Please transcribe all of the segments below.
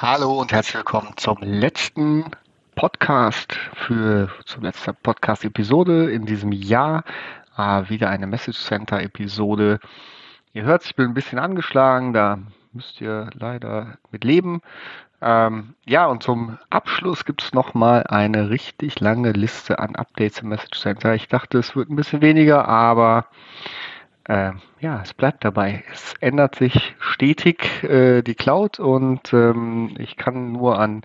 Hallo und herzlich willkommen zum letzten Podcast für zum letzten Podcast-Episode in diesem Jahr. Äh, wieder eine Message Center-Episode. Ihr hört, ich bin ein bisschen angeschlagen, da müsst ihr leider mit leben. Ähm, ja, und zum Abschluss gibt es nochmal eine richtig lange Liste an Updates im Message Center. Ich dachte, es wird ein bisschen weniger, aber äh, ja, es bleibt dabei. Es ändert sich stetig äh, die Cloud und ähm, ich kann nur an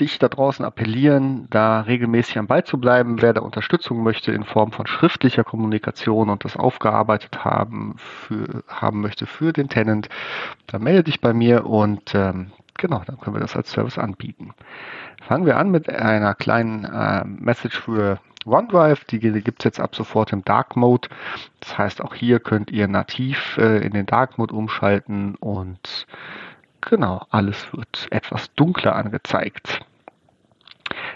dich da draußen appellieren, da regelmäßig am Ball zu bleiben. Wer da Unterstützung möchte in Form von schriftlicher Kommunikation und das aufgearbeitet haben, für, haben möchte für den Tenant, dann melde dich bei mir und ähm, genau, dann können wir das als Service anbieten. Fangen wir an mit einer kleinen äh, Message für OneDrive. Die gibt es jetzt ab sofort im Dark Mode. Das heißt, auch hier könnt ihr nativ äh, in den Dark Mode umschalten und genau, alles wird etwas dunkler angezeigt.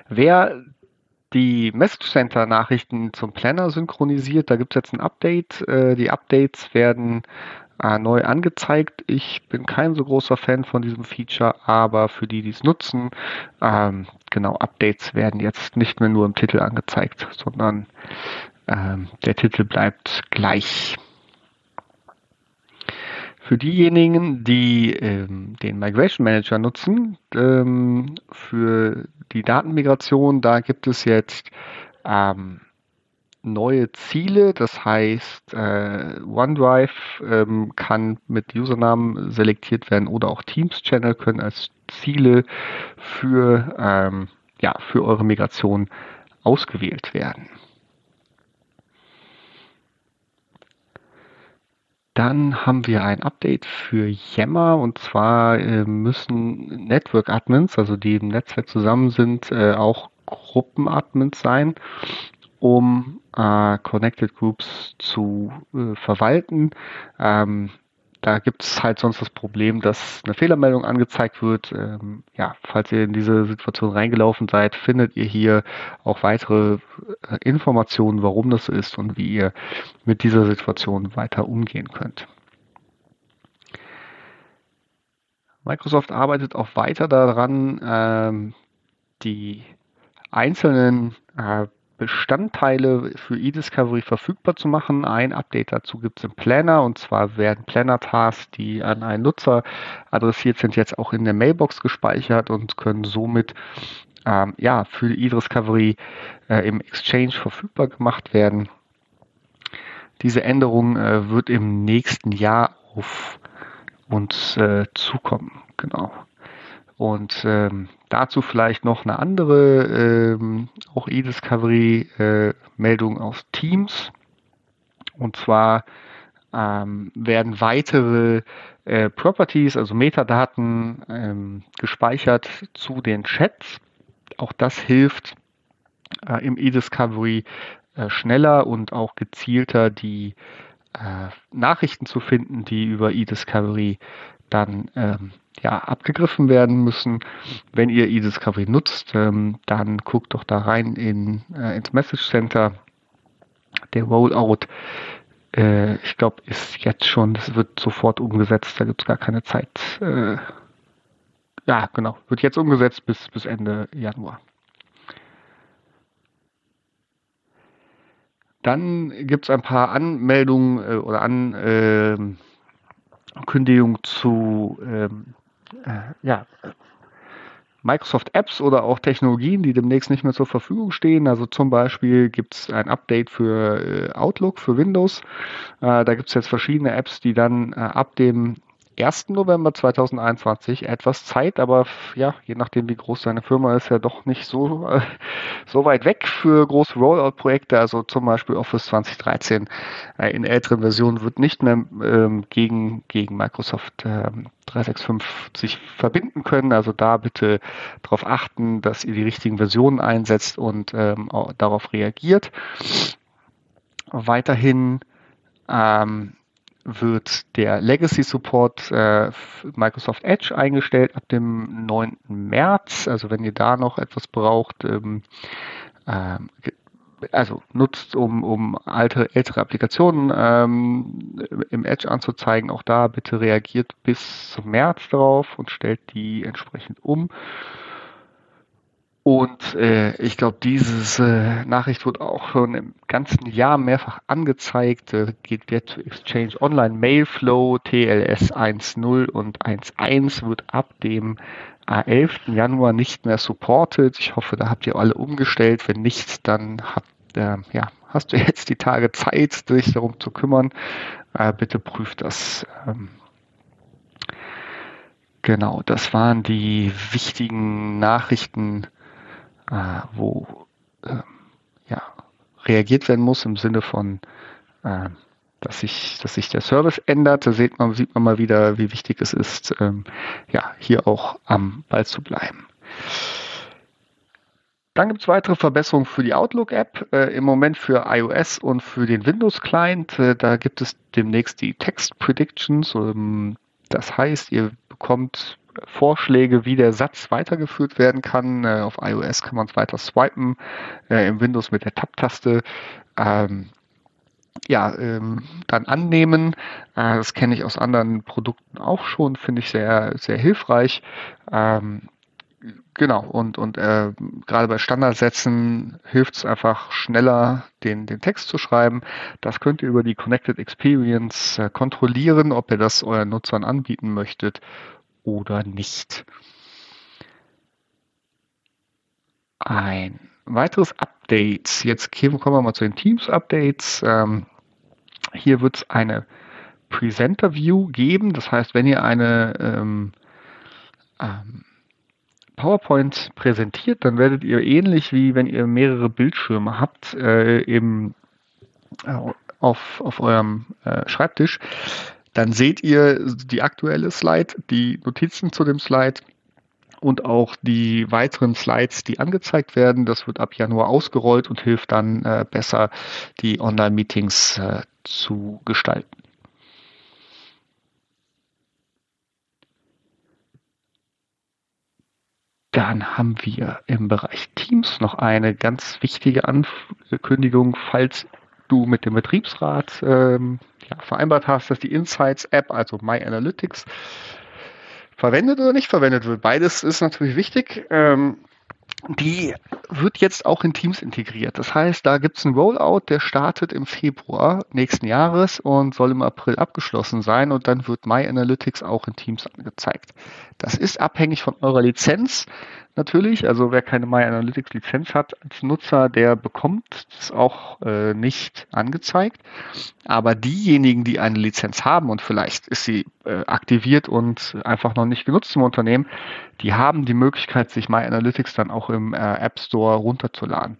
Wer die Message Center Nachrichten zum Planner synchronisiert, da gibt es jetzt ein Update. Äh, die Updates werden äh, neu angezeigt. Ich bin kein so großer Fan von diesem Feature, aber für die, die es nutzen, ähm, genau, Updates werden jetzt nicht mehr nur im Titel angezeigt, sondern ähm, der Titel bleibt gleich. Für diejenigen, die ähm, den Migration Manager nutzen, ähm, für die Datenmigration, da gibt es jetzt ähm, neue Ziele. Das heißt, äh, OneDrive ähm, kann mit Usernamen selektiert werden oder auch Teams-Channel können als Ziele für, ähm, ja, für eure Migration ausgewählt werden. Dann haben wir ein Update für Yammer und zwar äh, müssen Network Admins, also die im Netzwerk zusammen sind, äh, auch Gruppenadmins sein um äh, Connected Groups zu äh, verwalten. Ähm, da gibt es halt sonst das Problem, dass eine Fehlermeldung angezeigt wird. Ähm, ja, falls ihr in diese Situation reingelaufen seid, findet ihr hier auch weitere äh, Informationen, warum das so ist und wie ihr mit dieser Situation weiter umgehen könnt. Microsoft arbeitet auch weiter daran, ähm, die einzelnen äh, Bestandteile für eDiscovery verfügbar zu machen. Ein Update dazu gibt es im Planner und zwar werden Planner-Tasks, die an einen Nutzer adressiert sind, jetzt auch in der Mailbox gespeichert und können somit ähm, ja, für eDiscovery äh, im Exchange verfügbar gemacht werden. Diese Änderung äh, wird im nächsten Jahr auf uns äh, zukommen. Genau. Und ähm, dazu vielleicht noch eine andere, ähm, auch e-Discovery-Meldung äh, aus Teams. Und zwar ähm, werden weitere äh, Properties, also Metadaten, ähm, gespeichert zu den Chats. Auch das hilft äh, im e-Discovery äh, schneller und auch gezielter die äh, Nachrichten zu finden, die über e-Discovery dann ähm, ja, abgegriffen werden müssen. Wenn ihr eDiscovery nutzt, ähm, dann guckt doch da rein in, äh, ins Message Center. Der Rollout, äh, ich glaube, ist jetzt schon, das wird sofort umgesetzt, da gibt es gar keine Zeit. Äh, ja, genau, wird jetzt umgesetzt bis, bis Ende Januar. Dann gibt es ein paar Anmeldungen äh, oder Ankündigungen zu ähm, äh, ja, Microsoft Apps oder auch Technologien, die demnächst nicht mehr zur Verfügung stehen. Also zum Beispiel gibt es ein Update für äh, Outlook, für Windows. Äh, da gibt es jetzt verschiedene Apps, die dann äh, ab dem 1. November 2021 etwas Zeit, aber ja, je nachdem wie groß seine Firma ist, ja doch nicht so, äh, so weit weg für große Rollout-Projekte. Also zum Beispiel Office 2013 äh, in älteren Versionen wird nicht mehr ähm, gegen, gegen Microsoft ähm, 365 sich verbinden können. Also da bitte darauf achten, dass ihr die richtigen Versionen einsetzt und ähm, darauf reagiert. Weiterhin ähm, wird der Legacy Support äh, Microsoft Edge eingestellt ab dem 9. März. Also wenn ihr da noch etwas braucht, ähm, äh, also nutzt, um, um alte, ältere Applikationen ähm, im Edge anzuzeigen. Auch da bitte reagiert bis zum März drauf und stellt die entsprechend um. Und äh, ich glaube, diese äh, Nachricht wird auch schon im ganzen Jahr mehrfach angezeigt. Äh, geht Get to Exchange Online Mailflow TLS 1.0 und 1.1 wird ab dem 11. Januar nicht mehr supported. Ich hoffe, da habt ihr alle umgestellt. Wenn nicht, dann habt, äh, ja, hast du jetzt die Tage Zeit, dich darum zu kümmern. Äh, bitte prüft das. Ähm, genau, das waren die wichtigen Nachrichten, äh, wo ähm, ja, reagiert werden muss im Sinne von äh, dass sich, dass sich der Service ändert. Da sieht man, sieht man mal wieder, wie wichtig es ist, ähm, ja, hier auch am Ball zu bleiben. Dann gibt es weitere Verbesserungen für die Outlook-App, äh, im Moment für iOS und für den Windows-Client. Äh, da gibt es demnächst die Text Predictions. Ähm, das heißt, ihr bekommt Vorschläge, wie der Satz weitergeführt werden kann. Äh, auf iOS kann man es weiter swipen, äh, im Windows mit der Tab-Taste. Ähm, ja, ähm, dann annehmen. Äh, das kenne ich aus anderen Produkten auch schon, finde ich sehr, sehr hilfreich. Ähm, genau, und, und äh, gerade bei Standardsätzen hilft es einfach schneller, den, den Text zu schreiben. Das könnt ihr über die Connected Experience äh, kontrollieren, ob ihr das euren Nutzern anbieten möchtet oder nicht. Ein weiteres Update. Jetzt kommen wir mal zu den Teams-Updates. Ähm, hier wird es eine Presenter View geben. Das heißt, wenn ihr eine ähm, ähm, PowerPoint präsentiert, dann werdet ihr ähnlich wie wenn ihr mehrere Bildschirme habt, äh, eben äh, auf, auf eurem äh, Schreibtisch, dann seht ihr die aktuelle Slide, die Notizen zu dem Slide und auch die weiteren Slides, die angezeigt werden. Das wird ab Januar ausgerollt und hilft dann äh, besser, die Online-Meetings äh, zu gestalten. Dann haben wir im Bereich Teams noch eine ganz wichtige Ankündigung, falls du mit dem Betriebsrat ähm, ja, vereinbart hast, dass die Insights App, also My Analytics, verwendet oder nicht verwendet wird. Beides ist natürlich wichtig. Ähm, die wird jetzt auch in Teams integriert. Das heißt, da gibt es einen Rollout, der startet im Februar nächsten Jahres und soll im April abgeschlossen sein und dann wird My Analytics auch in Teams angezeigt. Das ist abhängig von eurer Lizenz natürlich. Also wer keine My Analytics Lizenz hat als Nutzer, der bekommt es auch äh, nicht angezeigt. Aber diejenigen, die eine Lizenz haben und vielleicht ist sie äh, aktiviert und einfach noch nicht genutzt im Unternehmen, die haben die Möglichkeit, sich My Analytics dann auch im äh, App Store runterzuladen.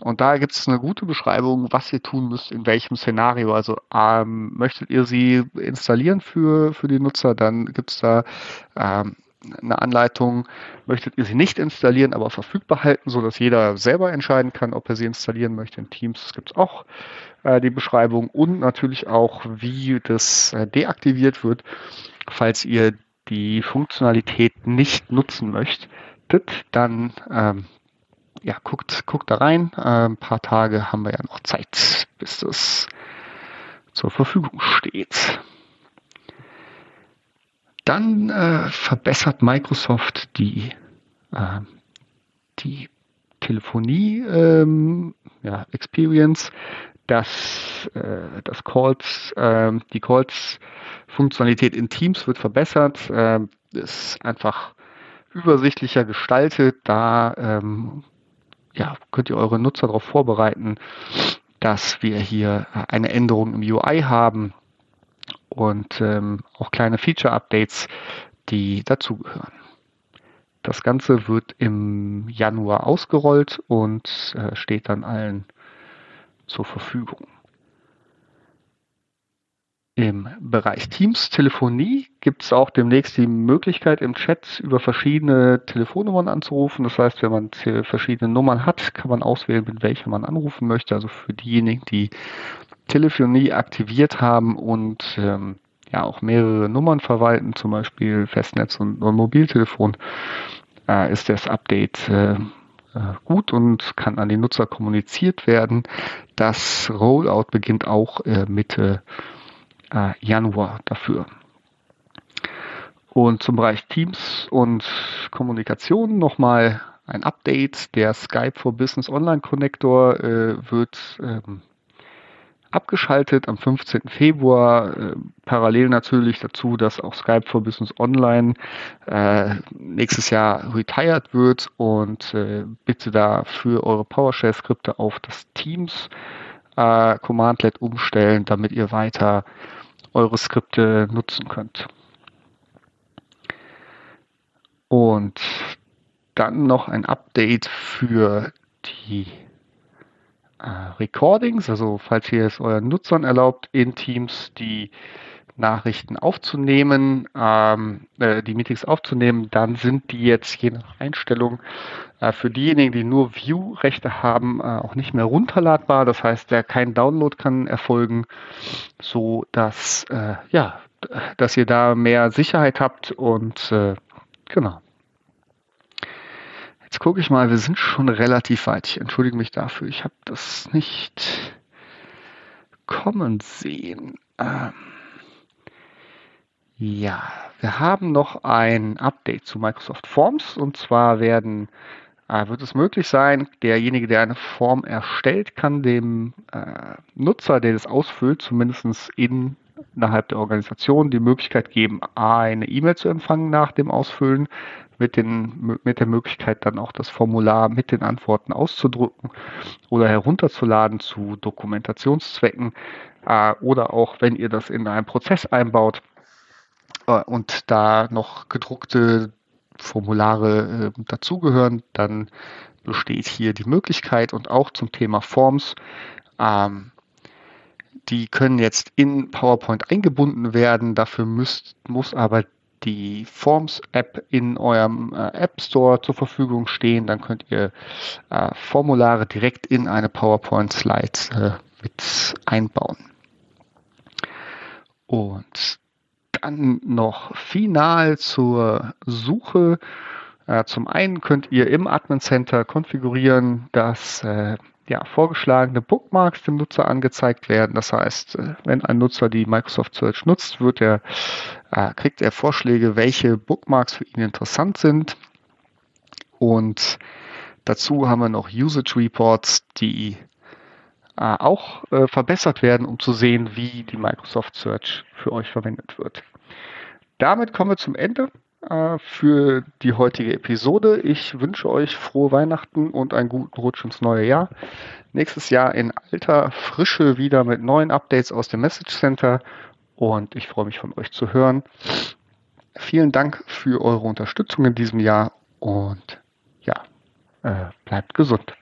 Und da gibt es eine gute Beschreibung, was ihr tun müsst, in welchem Szenario. Also ähm, möchtet ihr sie installieren für, für die Nutzer, dann gibt es da ähm, eine Anleitung, möchtet ihr sie nicht installieren, aber verfügbar halten, sodass jeder selber entscheiden kann, ob er sie installieren möchte. In Teams gibt es auch äh, die Beschreibung und natürlich auch, wie das äh, deaktiviert wird, falls ihr die Funktionalität nicht nutzen möchtet, dann ähm, ja, guckt, guckt da rein. Äh, ein paar Tage haben wir ja noch Zeit, bis das zur Verfügung steht. Dann äh, verbessert Microsoft die, äh, die Telefonie ähm, ja, Experience, dass äh, das Calls, äh, die Calls-Funktionalität in Teams wird verbessert, äh, ist einfach übersichtlicher gestaltet. Da ähm, ja, könnt ihr eure Nutzer darauf vorbereiten, dass wir hier eine Änderung im UI haben und ähm, auch kleine Feature-Updates, die dazugehören. Das Ganze wird im Januar ausgerollt und äh, steht dann allen zur Verfügung. Im Bereich Teams Telefonie gibt es auch demnächst die Möglichkeit, im Chat über verschiedene Telefonnummern anzurufen. Das heißt, wenn man verschiedene Nummern hat, kann man auswählen, mit welcher man anrufen möchte. Also für diejenigen, die Telefonie aktiviert haben und ähm, ja auch mehrere Nummern verwalten, zum Beispiel Festnetz und, und Mobiltelefon, äh, ist das Update äh, äh, gut und kann an die Nutzer kommuniziert werden. Das Rollout beginnt auch äh, Mitte äh, Januar dafür. Und zum Bereich Teams und Kommunikation nochmal ein Update. Der Skype for Business Online Connector äh, wird ähm, abgeschaltet am 15. Februar. Äh, parallel natürlich dazu, dass auch Skype for Business Online äh, nächstes Jahr retired wird und äh, bitte da für eure PowerShell-Skripte auf das Teams äh, Commandlet umstellen, damit ihr weiter eure Skripte nutzen könnt. Und dann noch ein Update für die Recordings, also falls ihr es euren Nutzern erlaubt, in Teams die Nachrichten aufzunehmen, ähm, äh, die Meetings aufzunehmen, dann sind die jetzt je nach Einstellung äh, für diejenigen, die nur View-Rechte haben, äh, auch nicht mehr runterladbar. Das heißt, der kein Download kann erfolgen, so dass äh, ja, dass ihr da mehr Sicherheit habt und äh, genau. Gucke ich mal, wir sind schon relativ weit. Ich entschuldige mich dafür. Ich habe das nicht kommen sehen. Ähm ja, wir haben noch ein Update zu Microsoft Forms und zwar werden äh, wird es möglich sein, derjenige, der eine Form erstellt, kann dem äh, Nutzer, der das ausfüllt, zumindest in, innerhalb der Organisation die Möglichkeit geben, eine E-Mail zu empfangen nach dem Ausfüllen, mit, den, mit der Möglichkeit dann auch das Formular mit den Antworten auszudrucken oder herunterzuladen zu Dokumentationszwecken äh, oder auch, wenn ihr das in einen Prozess einbaut äh, und da noch gedruckte Formulare äh, dazugehören, dann besteht hier die Möglichkeit und auch zum Thema Forms. Ähm, die können jetzt in PowerPoint eingebunden werden. Dafür müsst, muss aber die Forms-App in eurem äh, App Store zur Verfügung stehen. Dann könnt ihr äh, Formulare direkt in eine PowerPoint-Slide äh, mit einbauen. Und dann noch final zur Suche. Äh, zum einen könnt ihr im Admin Center konfigurieren, dass äh, ja, vorgeschlagene Bookmarks dem Nutzer angezeigt werden. Das heißt, äh, wenn ein Nutzer die Microsoft Search nutzt, wird er, äh, kriegt er Vorschläge, welche Bookmarks für ihn interessant sind. Und dazu haben wir noch Usage Reports, die äh, auch äh, verbessert werden, um zu sehen, wie die Microsoft Search für euch verwendet wird. Damit kommen wir zum Ende äh, für die heutige Episode. Ich wünsche euch frohe Weihnachten und einen guten Rutsch ins neue Jahr. Nächstes Jahr in alter Frische wieder mit neuen Updates aus dem Message Center und ich freue mich von euch zu hören. Vielen Dank für eure Unterstützung in diesem Jahr und ja, äh, bleibt gesund.